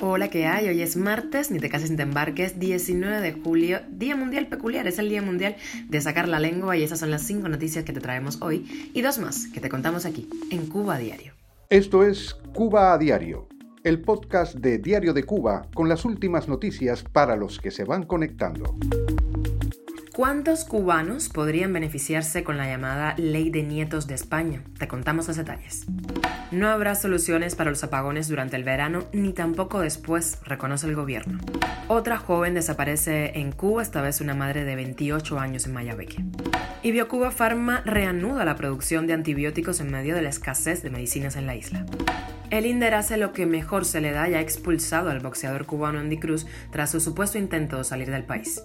Hola, ¿qué hay? Hoy es martes, ni te cases ni te embarques, 19 de julio, Día Mundial Peculiar, es el Día Mundial de sacar la lengua y esas son las cinco noticias que te traemos hoy y dos más que te contamos aquí, en Cuba a Diario. Esto es Cuba a Diario, el podcast de Diario de Cuba con las últimas noticias para los que se van conectando. ¿Cuántos cubanos podrían beneficiarse con la llamada Ley de Nietos de España? Te contamos los detalles. No habrá soluciones para los apagones durante el verano ni tampoco después, reconoce el gobierno. Otra joven desaparece en Cuba, esta vez una madre de 28 años en Mayabeque. Y Biocuba Pharma reanuda la producción de antibióticos en medio de la escasez de medicinas en la isla. El INDER hace lo que mejor se le da y ha expulsado al boxeador cubano Andy Cruz tras su supuesto intento de salir del país.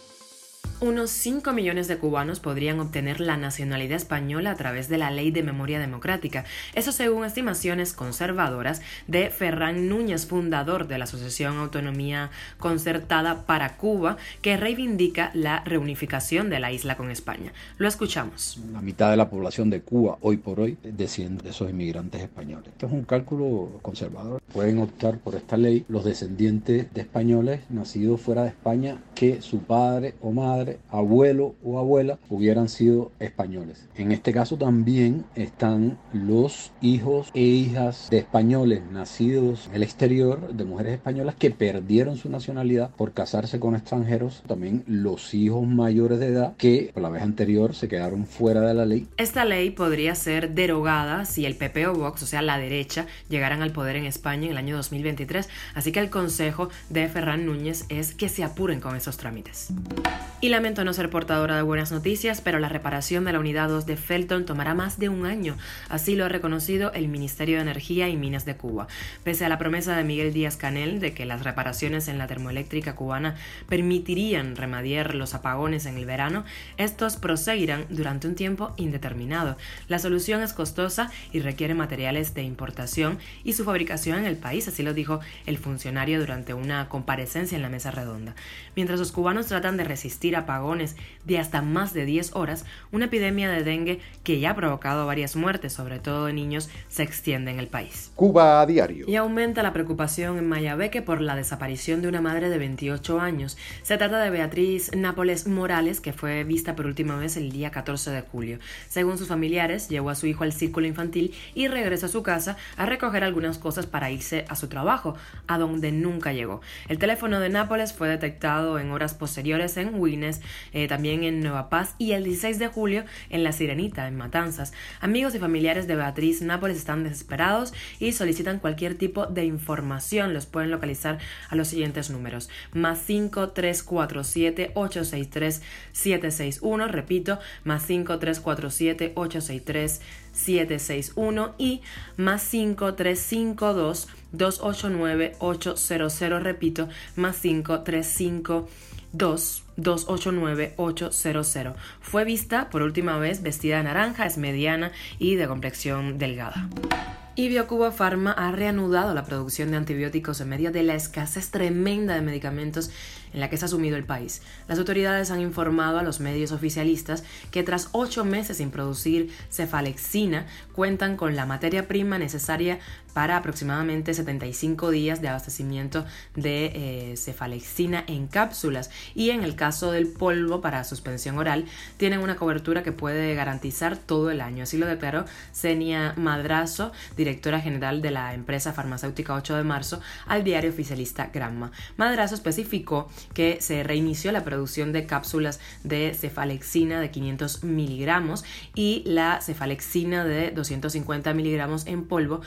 Unos 5 millones de cubanos podrían obtener la nacionalidad española a través de la Ley de Memoria Democrática, eso según estimaciones conservadoras de Ferran Núñez, fundador de la Asociación Autonomía Concertada para Cuba, que reivindica la reunificación de la isla con España. Lo escuchamos. La mitad de la población de Cuba hoy por hoy desciende de esos inmigrantes españoles. Esto es un cálculo conservador. Pueden optar por esta ley los descendientes de españoles nacidos fuera de España que su padre o madre abuelo o abuela hubieran sido españoles. En este caso también están los hijos e hijas de españoles nacidos en el exterior, de mujeres españolas que perdieron su nacionalidad por casarse con extranjeros, también los hijos mayores de edad que por la vez anterior se quedaron fuera de la ley. Esta ley podría ser derogada si el PP o Vox, o sea la derecha, llegaran al poder en España en el año 2023, así que el consejo de Ferran Núñez es que se apuren con esos trámites. Y la Lamento no ser portadora de buenas noticias, pero la reparación de la unidad 2 de Felton tomará más de un año. Así lo ha reconocido el Ministerio de Energía y Minas de Cuba. Pese a la promesa de Miguel Díaz Canel de que las reparaciones en la termoeléctrica cubana permitirían remediar los apagones en el verano, estos proseguirán durante un tiempo indeterminado. La solución es costosa y requiere materiales de importación y su fabricación en el país, así lo dijo el funcionario durante una comparecencia en la mesa redonda. Mientras los cubanos tratan de resistir apagones de hasta más de 10 horas, una epidemia de dengue que ya ha provocado varias muertes, sobre todo de niños, se extiende en el país. Cuba a diario. Y aumenta la preocupación en Mayabeque por la desaparición de una madre de 28 años. Se trata de Beatriz Nápoles Morales, que fue vista por última vez el día 14 de julio. Según sus familiares, llevó a su hijo al círculo infantil y regresó a su casa a recoger algunas cosas para irse a su trabajo, a donde nunca llegó. El teléfono de Nápoles fue detectado en horas posteriores en Wines eh, también en Nueva Paz y el 16 de julio en La Sirenita, en Matanzas. Amigos y familiares de Beatriz Nápoles están desesperados y solicitan cualquier tipo de información. Los pueden localizar a los siguientes números. Más 5347 863 761, repito, más 5347 863 761 y más 5352 289 800, repito, más 535 2 289-800. Fue vista por última vez vestida de naranja, es mediana y de complexión delgada. Y Biocuba Pharma ha reanudado la producción de antibióticos en medio de la escasez tremenda de medicamentos en la que se ha sumido el país. Las autoridades han informado a los medios oficialistas que tras ocho meses sin producir cefalexina, cuentan con la materia prima necesaria para aproximadamente 75 días de abastecimiento de eh, cefalexina en cápsulas y en el caso del polvo para suspensión oral tienen una cobertura que puede garantizar todo el año. Así lo declaró Senia Madrazo, directora general de la empresa farmacéutica 8 de marzo, al diario oficialista Gramma. Madrazo especificó que se reinició la producción de cápsulas de cefalexina de 500 miligramos y la cefalexina de 250 miligramos en polvo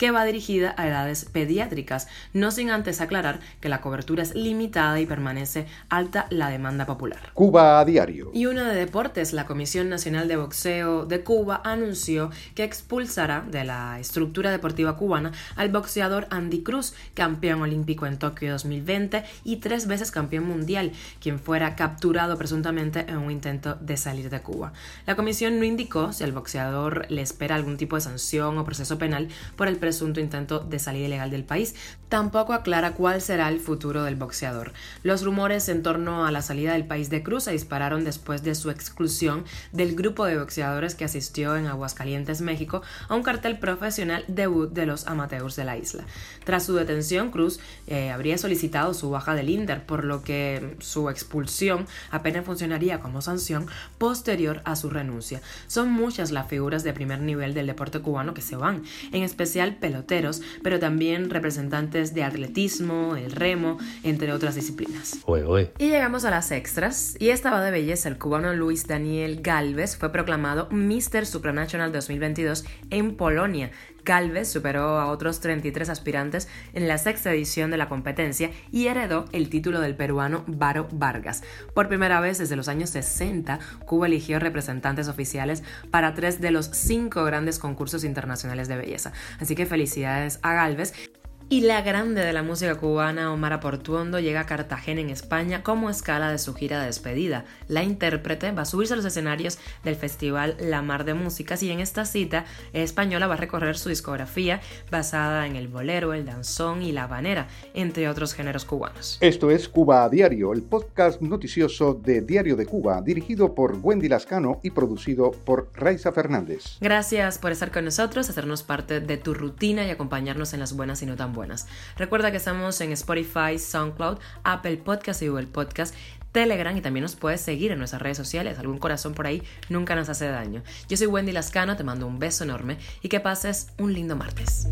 que va dirigida a edades pediátricas, no sin antes aclarar que la cobertura es limitada y permanece alta la demanda popular. Cuba a diario. Y una de deportes, la Comisión Nacional de Boxeo de Cuba anunció que expulsará de la estructura deportiva cubana al boxeador Andy Cruz, campeón olímpico en Tokio 2020 y tres veces campeón mundial, quien fuera capturado presuntamente en un intento de salir de Cuba. La comisión no indicó si al boxeador le espera algún tipo de sanción o proceso penal por el presunto intento de salida ilegal del país. Tampoco aclara cuál será el futuro del boxeador. Los rumores en torno a la salida del país de Cruz se dispararon después de su exclusión del grupo de boxeadores que asistió en Aguascalientes, México, a un cartel profesional debut de los amateurs de la isla. Tras su detención, Cruz eh, habría solicitado su baja del Inter, por lo que su expulsión apenas funcionaría como sanción posterior a su renuncia. Son muchas las figuras de primer nivel del deporte cubano que se van, en especial peloteros, pero también representantes de atletismo, el remo, entre otras disciplinas. Y llegamos a las extras, y esta va de belleza. El cubano Luis Daniel Galvez fue proclamado Mr. Supranational 2022 en Polonia, Galvez superó a otros 33 aspirantes en la sexta edición de la competencia y heredó el título del peruano Varo Vargas. Por primera vez desde los años 60, Cuba eligió representantes oficiales para tres de los cinco grandes concursos internacionales de belleza. Así que felicidades a Galvez. Y la grande de la música cubana, Omar Portuondo, llega a Cartagena en España como escala de su gira de despedida. La intérprete va a subirse a los escenarios del festival La Mar de Músicas y en esta cita española va a recorrer su discografía basada en el bolero, el danzón y la habanera, entre otros géneros cubanos. Esto es Cuba a Diario, el podcast noticioso de Diario de Cuba, dirigido por Wendy Lascano y producido por Raiza Fernández. Gracias por estar con nosotros, hacernos parte de tu rutina y acompañarnos en las buenas y no tan Recuerda que estamos en Spotify, SoundCloud, Apple Podcast y Google Podcast. Telegram y también nos puedes seguir en nuestras redes sociales. Algún corazón por ahí nunca nos hace daño. Yo soy Wendy Lascano, te mando un beso enorme y que pases un lindo martes.